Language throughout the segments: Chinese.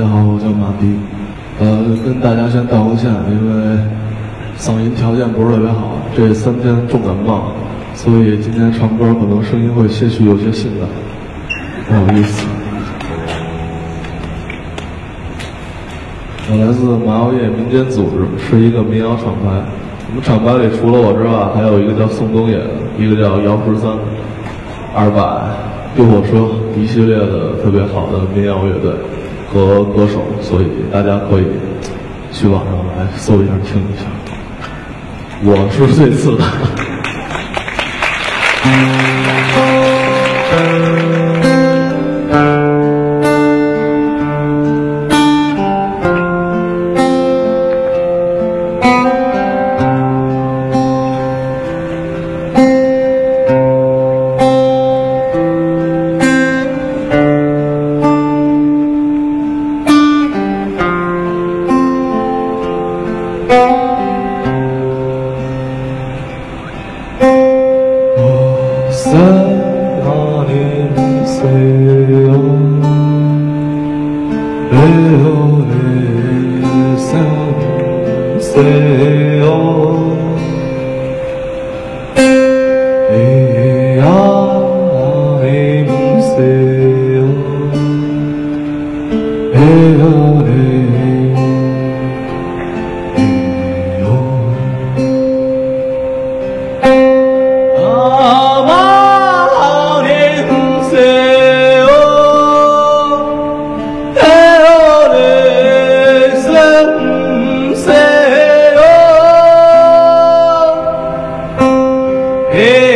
大家好，我叫马迪。呃，跟大家先道个歉，因为嗓音条件不是特别好，这三天重感冒，所以今天唱歌可能声音会些许有些性感，不好意思。我来自马药业民间组织，是一个民谣厂牌。我们厂牌里除了我之外，还有一个叫宋冬野，一个叫姚十三、二百、丢火车一系列的特别好的民谣乐队和歌手，所以大家可以去网上来搜一下听一下。我是最次的。哦耶耶耶耶。Hey!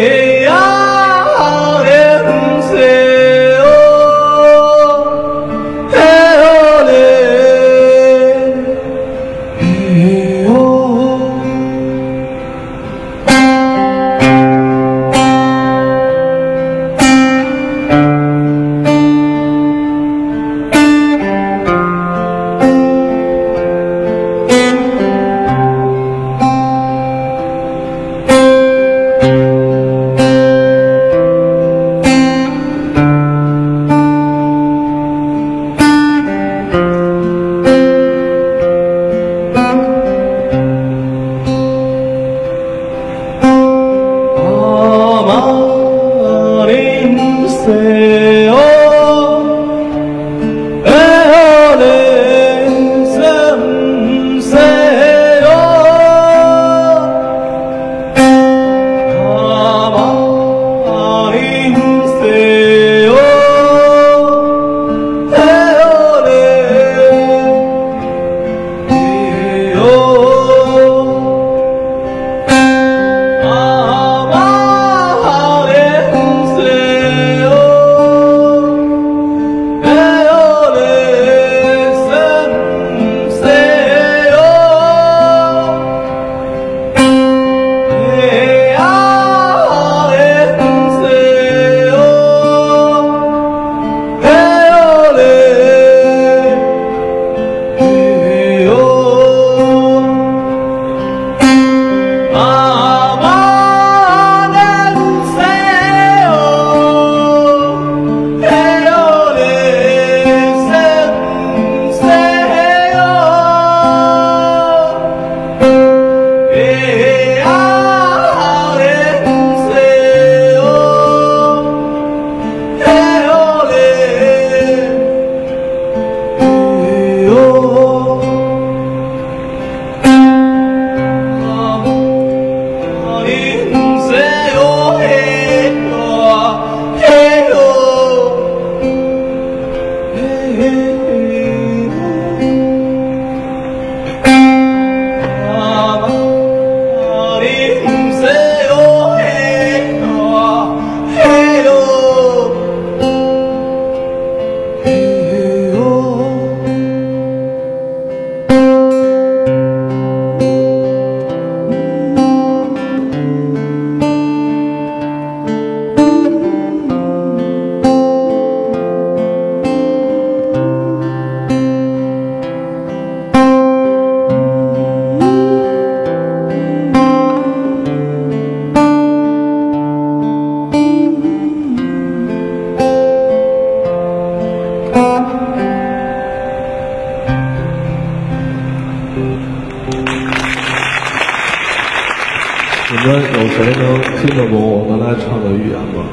你们有谁能听得懂我刚才唱的语言吗？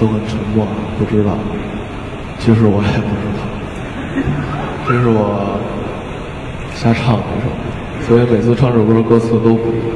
都很沉默，不知道。其实我也不知道，这是我瞎唱的一首，所以每次唱这首歌歌词都不一样。